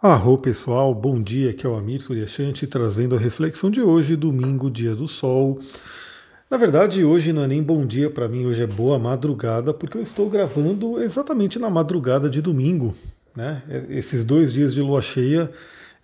Arro pessoal, bom dia, aqui é o Amir Suryashanti trazendo a reflexão de hoje, domingo, dia do sol. Na verdade, hoje não é nem bom dia para mim, hoje é boa madrugada, porque eu estou gravando exatamente na madrugada de domingo. Né? Esses dois dias de lua cheia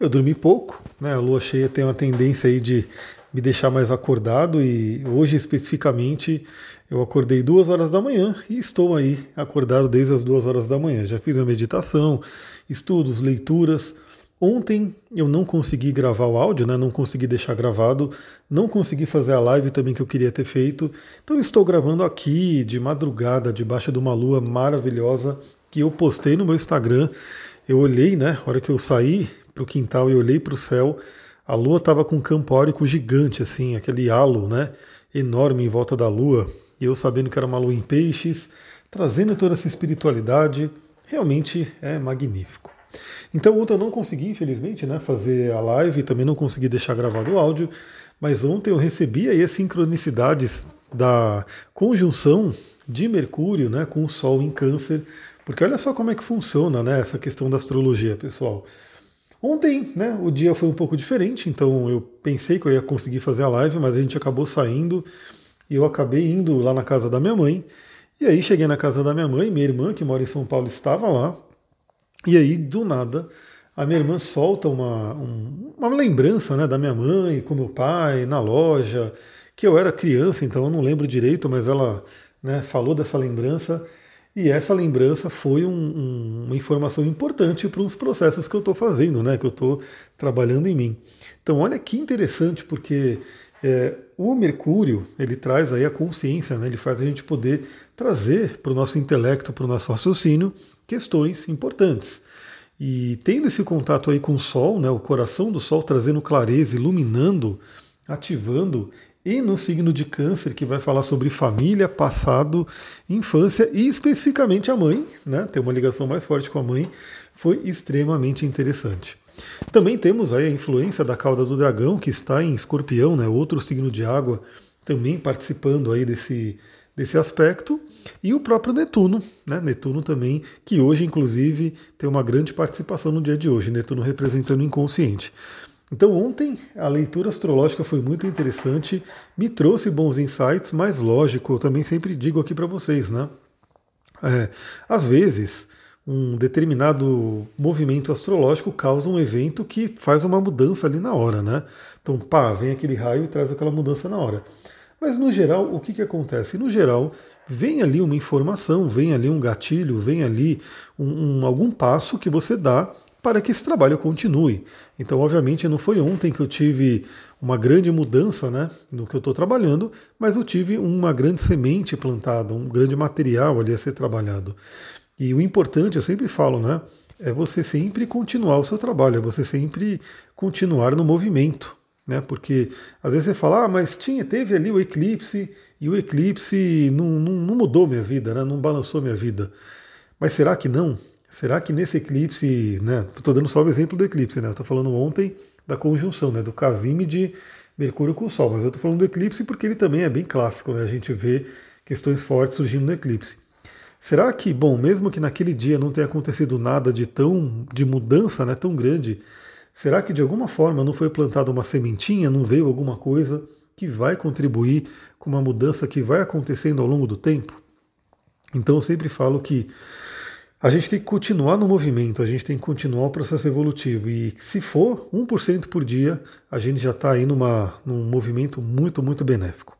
eu dormi pouco, né? a lua cheia tem uma tendência aí de me deixar mais acordado e hoje especificamente eu acordei duas horas da manhã e estou aí acordado desde as duas horas da manhã. Já fiz a meditação, estudos, leituras. Ontem eu não consegui gravar o áudio, né? não consegui deixar gravado, não consegui fazer a live também que eu queria ter feito. Então estou gravando aqui de madrugada, debaixo de uma lua maravilhosa que eu postei no meu Instagram. Eu olhei, né? A hora que eu saí para o quintal e olhei para o céu, a lua estava com um campo áurico gigante, assim, aquele halo né, enorme em volta da lua, e eu sabendo que era uma lua em peixes, trazendo toda essa espiritualidade, realmente é magnífico. Então ontem eu não consegui, infelizmente, né, fazer a live, também não consegui deixar gravado o áudio, mas ontem eu recebi aí as sincronicidades da conjunção de Mercúrio né, com o Sol em Câncer, porque olha só como é que funciona né, essa questão da astrologia, pessoal. Ontem, né, o dia foi um pouco diferente, então eu pensei que eu ia conseguir fazer a live, mas a gente acabou saindo e eu acabei indo lá na casa da minha mãe. E aí cheguei na casa da minha mãe, minha irmã, que mora em São Paulo, estava lá. E aí, do nada, a minha irmã solta uma, um, uma lembrança né, da minha mãe com meu pai na loja, que eu era criança, então eu não lembro direito, mas ela né, falou dessa lembrança. E essa lembrança foi um, um, uma informação importante para os processos que eu estou fazendo, né, que eu estou trabalhando em mim. Então, olha que interessante, porque é, o Mercúrio ele traz aí a consciência, né, ele faz a gente poder trazer para o nosso intelecto, para o nosso raciocínio, questões importantes. E tendo esse contato aí com o Sol, né, o coração do Sol trazendo clareza, iluminando, ativando e no signo de Câncer, que vai falar sobre família, passado, infância e especificamente a mãe, né? Uma ligação mais forte com a mãe, foi extremamente interessante. Também temos aí a influência da cauda do dragão, que está em escorpião, né? outro signo de água, também participando aí desse, desse aspecto, e o próprio Netuno, né? Netuno também, que hoje, inclusive, tem uma grande participação no dia de hoje, Netuno representando o inconsciente. Então ontem a leitura astrológica foi muito interessante, me trouxe bons insights, mas lógico, eu também sempre digo aqui para vocês, né? É, às vezes um determinado movimento astrológico causa um evento que faz uma mudança ali na hora, né? Então, pá, vem aquele raio e traz aquela mudança na hora. Mas no geral, o que, que acontece? No geral, vem ali uma informação, vem ali um gatilho, vem ali um, um, algum passo que você dá para que esse trabalho continue. Então, obviamente, não foi ontem que eu tive uma grande mudança né, no que eu estou trabalhando, mas eu tive uma grande semente plantada, um grande material ali a ser trabalhado. E o importante, eu sempre falo, né, é você sempre continuar o seu trabalho, é você sempre continuar no movimento. Né, porque às vezes você fala, ah, mas tinha, teve ali o eclipse e o eclipse não, não, não mudou minha vida, né, não balançou minha vida. Mas será que não? Será que nesse eclipse, né? Estou dando só o exemplo do eclipse, né? Estou falando ontem da conjunção, né? Do casime de Mercúrio com o Sol, mas eu estou falando do eclipse porque ele também é bem clássico, né? A gente vê questões fortes surgindo no eclipse. Será que, bom, mesmo que naquele dia não tenha acontecido nada de tão de mudança, né, tão grande, será que de alguma forma não foi plantada uma sementinha, não veio alguma coisa que vai contribuir com uma mudança que vai acontecendo ao longo do tempo? Então eu sempre falo que a gente tem que continuar no movimento, a gente tem que continuar o processo evolutivo. E se for 1% por dia, a gente já está aí numa, num movimento muito, muito benéfico.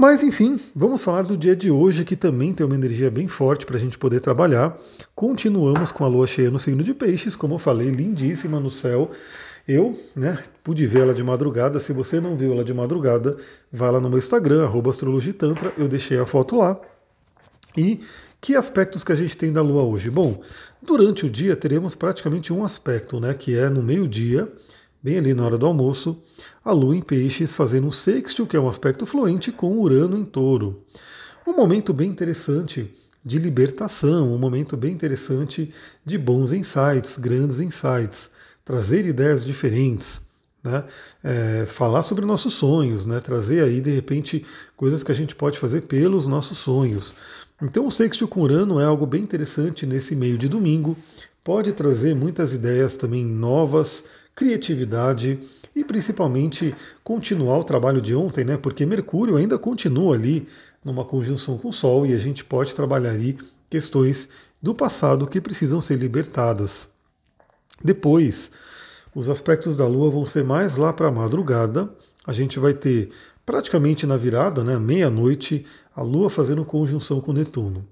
Mas enfim, vamos falar do dia de hoje, que também tem uma energia bem forte para a gente poder trabalhar. Continuamos com a lua cheia no signo de Peixes, como eu falei, lindíssima no céu. Eu né, pude vê-la de madrugada. Se você não viu ela de madrugada, vá lá no meu Instagram, astrologitantra, eu deixei a foto lá. E que aspectos que a gente tem da Lua hoje? Bom, durante o dia teremos praticamente um aspecto, né, que é no meio-dia, bem ali na hora do almoço, a Lua em Peixes fazendo um sextil, que é um aspecto fluente, com Urano em Touro. Um momento bem interessante de libertação, um momento bem interessante de bons insights, grandes insights, trazer ideias diferentes. Né? É, falar sobre nossos sonhos, né? trazer aí de repente coisas que a gente pode fazer pelos nossos sonhos. Então o sexto com Urano é algo bem interessante nesse meio de domingo. pode trazer muitas ideias também novas, criatividade e principalmente continuar o trabalho de ontem, né? Porque Mercúrio ainda continua ali numa conjunção com o Sol e a gente pode trabalhar aí questões do passado que precisam ser libertadas. Depois, os aspectos da Lua vão ser mais lá para a madrugada. A gente vai ter praticamente na virada, né, meia-noite, a Lua fazendo conjunção com Netuno.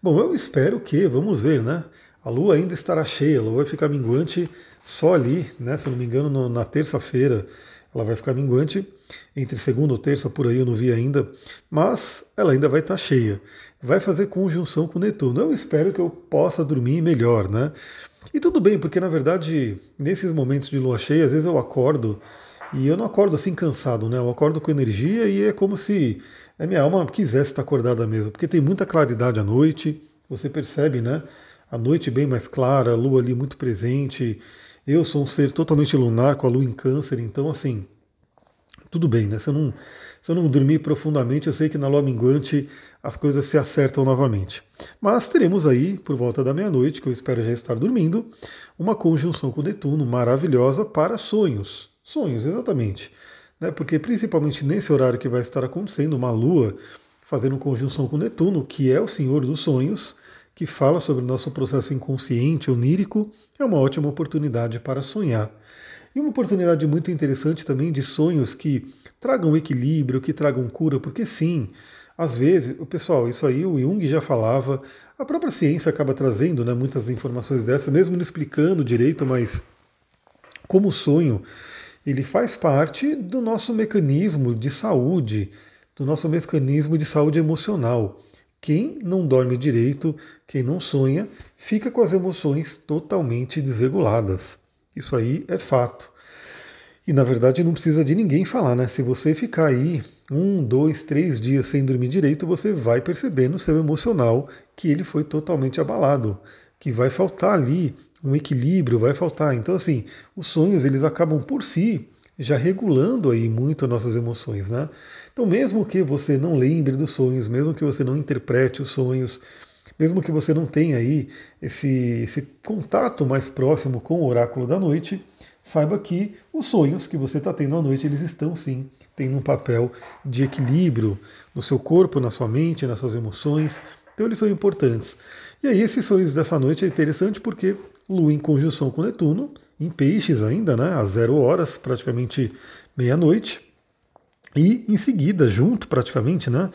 Bom, eu espero que, vamos ver, né? A Lua ainda estará cheia, a Lua vai ficar minguante só ali, né? Se eu não me engano, no, na terça-feira ela vai ficar minguante. Entre segunda ou terça, por aí eu não vi ainda, mas ela ainda vai estar cheia. Vai fazer conjunção com Netuno. Eu espero que eu possa dormir melhor, né? E tudo bem, porque na verdade, nesses momentos de lua cheia, às vezes eu acordo e eu não acordo assim cansado, né? Eu acordo com energia e é como se a minha alma quisesse estar acordada mesmo, porque tem muita claridade à noite, você percebe, né? A noite bem mais clara, a lua ali muito presente. Eu sou um ser totalmente lunar com a lua em câncer, então assim, tudo bem, né? Se eu, não, se eu não dormir profundamente, eu sei que na lua minguante as coisas se acertam novamente. Mas teremos aí, por volta da meia-noite, que eu espero já estar dormindo, uma conjunção com Netuno maravilhosa para sonhos. Sonhos, exatamente. Né? Porque principalmente nesse horário que vai estar acontecendo, uma lua fazendo conjunção com Netuno, que é o senhor dos sonhos, que fala sobre o nosso processo inconsciente, onírico, é uma ótima oportunidade para sonhar. E uma oportunidade muito interessante também de sonhos que tragam equilíbrio, que tragam cura, porque sim, às vezes, o pessoal, isso aí o Jung já falava, a própria ciência acaba trazendo né, muitas informações dessas, mesmo não explicando direito, mas como sonho, ele faz parte do nosso mecanismo de saúde, do nosso mecanismo de saúde emocional. Quem não dorme direito, quem não sonha, fica com as emoções totalmente desreguladas. Isso aí é fato. E na verdade não precisa de ninguém falar, né? Se você ficar aí um, dois, três dias sem dormir direito, você vai perceber no seu emocional que ele foi totalmente abalado, que vai faltar ali um equilíbrio, vai faltar. Então, assim, os sonhos eles acabam por si já regulando aí muito as nossas emoções, né? Então, mesmo que você não lembre dos sonhos, mesmo que você não interprete os sonhos, mesmo que você não tenha aí esse, esse contato mais próximo com o oráculo da noite, saiba que os sonhos que você está tendo à noite, eles estão sim tendo um papel de equilíbrio no seu corpo, na sua mente, nas suas emoções. Então eles são importantes. E aí esses sonhos dessa noite é interessante porque Lua em conjunção com Netuno, em peixes ainda, né, às zero horas, praticamente meia-noite. E em seguida, junto praticamente, né,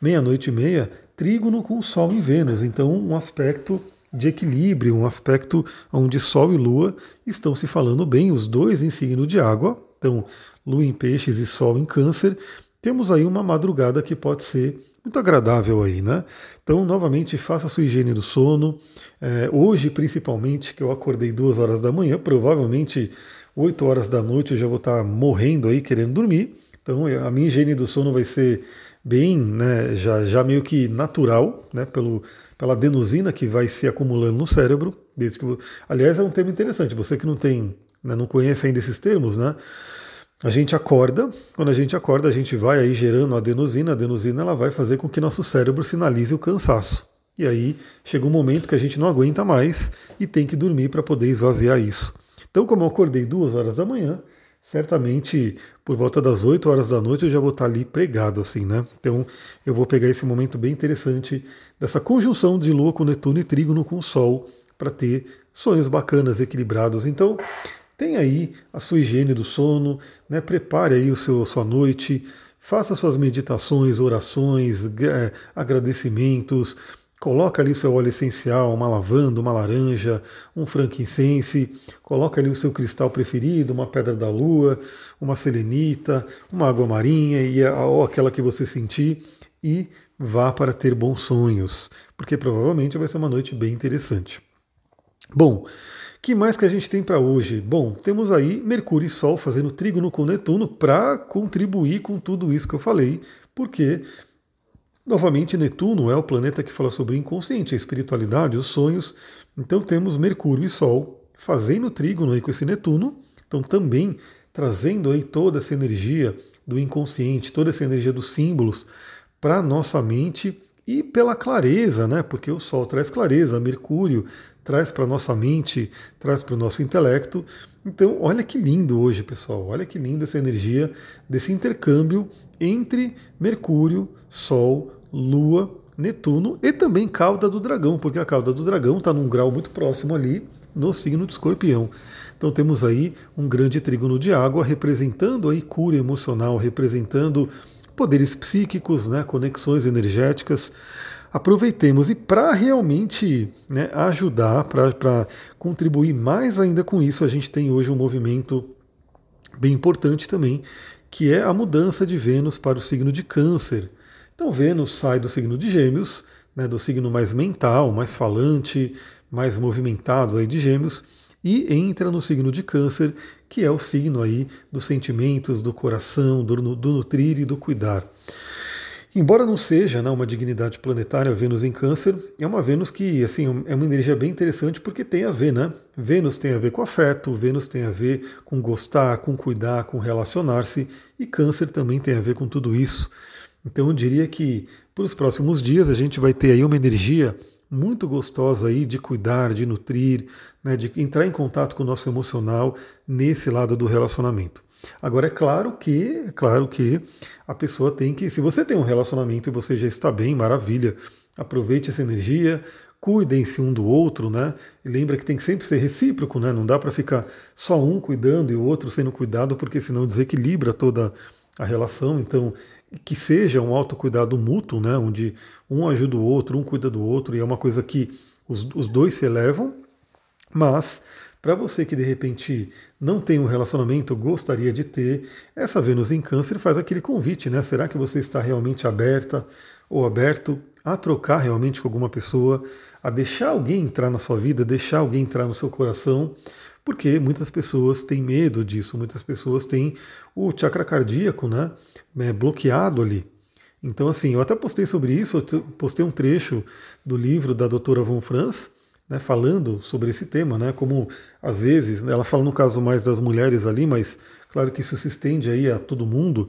meia-noite e meia, trígono com Sol em Vênus. Então, um aspecto de equilíbrio, um aspecto onde Sol e Lua estão se falando bem, os dois em signo de água. Então, Lua em Peixes e Sol em Câncer. Temos aí uma madrugada que pode ser muito agradável aí, né? Então, novamente, faça a sua higiene do sono. É, hoje, principalmente, que eu acordei duas horas da manhã, provavelmente 8 horas da noite eu já vou estar morrendo aí, querendo dormir. Então, a minha higiene do sono vai ser bem, né, já, já meio que natural, né, pelo, pela adenosina que vai se acumulando no cérebro. Desde que, aliás, é um termo interessante. Você que não tem, né, não conhece ainda esses termos, né? A gente acorda, quando a gente acorda, a gente vai aí gerando adenosina. A adenosina ela vai fazer com que nosso cérebro sinalize o cansaço. E aí chega um momento que a gente não aguenta mais e tem que dormir para poder esvaziar isso. Então, como eu acordei duas horas da manhã, certamente por volta das 8 horas da noite eu já vou estar ali pregado, assim, né? Então eu vou pegar esse momento bem interessante dessa conjunção de Lua com Netuno e Trígono com o Sol para ter sonhos bacanas, equilibrados. Então tem aí a sua higiene do sono, né? Prepare aí o seu, a sua noite, faça suas meditações, orações, é, agradecimentos Coloca ali o seu óleo essencial, uma lavanda, uma laranja, um frankincense, coloca ali o seu cristal preferido, uma pedra da lua, uma selenita, uma água marinha e a, ou aquela que você sentir e vá para ter bons sonhos, porque provavelmente vai ser uma noite bem interessante. Bom, que mais que a gente tem para hoje? Bom, temos aí Mercúrio e Sol fazendo trígono com Netuno para contribuir com tudo isso que eu falei, porque Novamente, Netuno é o planeta que fala sobre o inconsciente, a espiritualidade, os sonhos. Então temos Mercúrio e Sol fazendo trígono aí com esse Netuno, então também trazendo aí toda essa energia do inconsciente, toda essa energia dos símbolos para nossa mente e pela clareza, né? Porque o Sol traz clareza, Mercúrio traz para nossa mente, traz para o nosso intelecto. Então, olha que lindo hoje, pessoal. Olha que lindo essa energia desse intercâmbio entre Mercúrio, Sol, Lua, Netuno e também cauda do dragão, porque a cauda do dragão está num grau muito próximo ali no signo de Escorpião. Então temos aí um grande trígono de água representando aí cura emocional, representando poderes psíquicos, né, conexões energéticas. Aproveitemos e para realmente né, ajudar, para contribuir mais ainda com isso, a gente tem hoje um movimento bem importante também, que é a mudança de Vênus para o signo de Câncer. Então Vênus sai do signo de Gêmeos, né, do signo mais mental, mais falante, mais movimentado aí de Gêmeos, e entra no signo de Câncer, que é o signo aí dos sentimentos, do coração, do, do nutrir e do cuidar. Embora não seja né, uma dignidade planetária Vênus em Câncer, é uma Vênus que assim é uma energia bem interessante porque tem a ver, né? Vênus tem a ver com afeto, Vênus tem a ver com gostar, com cuidar, com relacionar-se, e Câncer também tem a ver com tudo isso. Então eu diria que para os próximos dias a gente vai ter aí uma energia muito gostosa aí de cuidar, de nutrir, né, de entrar em contato com o nosso emocional nesse lado do relacionamento. Agora é claro que, é claro que a pessoa tem que, se você tem um relacionamento e você já está bem, maravilha, aproveite essa energia, cuidem-se um do outro, né? E lembra que tem que sempre ser recíproco, né? Não dá para ficar só um cuidando e o outro sendo cuidado, porque senão desequilibra toda a relação. Então, que seja um autocuidado mútuo, né, onde um ajuda o outro, um cuida do outro, e é uma coisa que os, os dois se elevam, mas para você que de repente não tem um relacionamento, gostaria de ter, essa Vênus em Câncer faz aquele convite, né? Será que você está realmente aberta ou aberto a trocar realmente com alguma pessoa, a deixar alguém entrar na sua vida, deixar alguém entrar no seu coração? Porque muitas pessoas têm medo disso, muitas pessoas têm o chakra cardíaco né, é, bloqueado ali. Então, assim, eu até postei sobre isso, eu postei um trecho do livro da doutora Von Franz, né, falando sobre esse tema, né, como às vezes, né, ela fala no caso mais das mulheres ali, mas claro que isso se estende aí a todo mundo,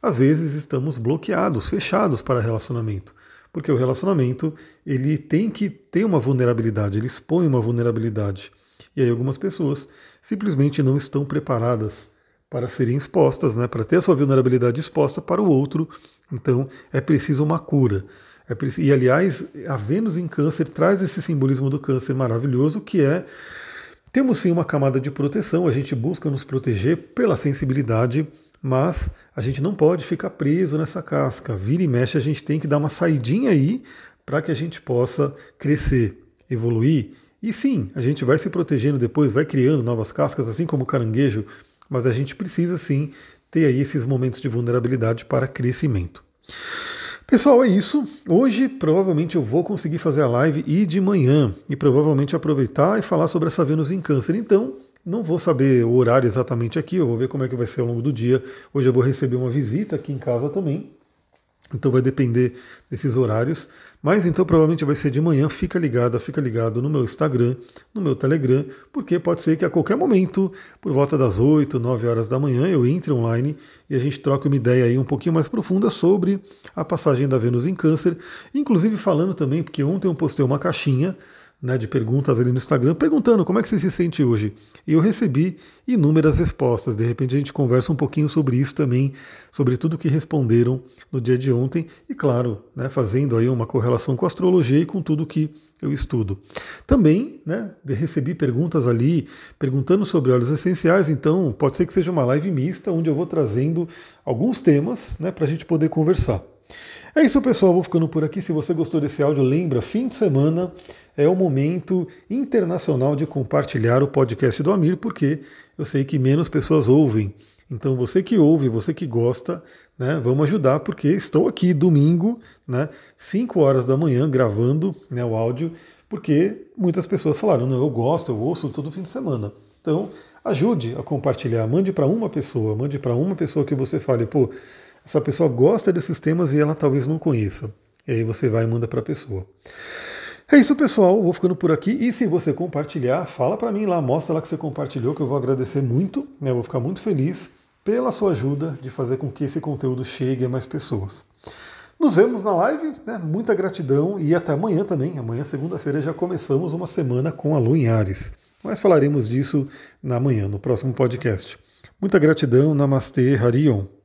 às vezes estamos bloqueados, fechados para relacionamento. Porque o relacionamento, ele tem que ter uma vulnerabilidade, ele expõe uma vulnerabilidade. E aí algumas pessoas simplesmente não estão preparadas para serem expostas, né, para ter a sua vulnerabilidade exposta para o outro. Então é preciso uma cura. É preciso, e aliás, a Vênus em Câncer traz esse simbolismo do câncer maravilhoso que é temos sim uma camada de proteção, a gente busca nos proteger pela sensibilidade, mas a gente não pode ficar preso nessa casca. Vira e mexe, a gente tem que dar uma saidinha aí para que a gente possa crescer, evoluir e sim, a gente vai se protegendo depois, vai criando novas cascas, assim como o caranguejo, mas a gente precisa sim ter aí esses momentos de vulnerabilidade para crescimento. Pessoal, é isso. Hoje provavelmente eu vou conseguir fazer a live e de manhã e provavelmente aproveitar e falar sobre essa Vênus em Câncer. Então, não vou saber o horário exatamente aqui, eu vou ver como é que vai ser ao longo do dia. Hoje eu vou receber uma visita aqui em casa também. Então vai depender desses horários. Mas então provavelmente vai ser de manhã. Fica ligado, fica ligado no meu Instagram, no meu Telegram, porque pode ser que a qualquer momento, por volta das 8, 9 horas da manhã, eu entre online e a gente troque uma ideia aí um pouquinho mais profunda sobre a passagem da Vênus em Câncer. Inclusive falando também, porque ontem eu postei uma caixinha né, de perguntas ali no Instagram, perguntando como é que você se sente hoje. E eu recebi inúmeras respostas. De repente a gente conversa um pouquinho sobre isso também, sobre tudo que responderam no dia de ontem. E claro, né, fazendo aí uma correlação com a astrologia e com tudo que eu estudo. Também né, recebi perguntas ali, perguntando sobre óleos essenciais, então pode ser que seja uma live mista, onde eu vou trazendo alguns temas né, para a gente poder conversar. É isso, pessoal. Vou ficando por aqui. Se você gostou desse áudio, lembra, fim de semana é o momento internacional de compartilhar o podcast do Amir, porque eu sei que menos pessoas ouvem. Então, você que ouve, você que gosta, né, vamos ajudar, porque estou aqui domingo, né, 5 horas da manhã, gravando né, o áudio, porque muitas pessoas falaram: não, eu gosto, eu ouço todo fim de semana. Então, ajude a compartilhar, mande para uma pessoa, mande para uma pessoa que você fale, pô essa pessoa gosta desses temas e ela talvez não conheça. E aí você vai e manda para a pessoa. É isso, pessoal. Vou ficando por aqui. E se você compartilhar, fala para mim lá, mostra lá que você compartilhou, que eu vou agradecer muito. Né? Eu vou ficar muito feliz pela sua ajuda de fazer com que esse conteúdo chegue a mais pessoas. Nos vemos na live, né? muita gratidão e até amanhã também. Amanhã, segunda-feira, já começamos uma semana com a Lua em Ares. Mas falaremos disso na manhã, no próximo podcast. Muita gratidão, Namastê, Harion.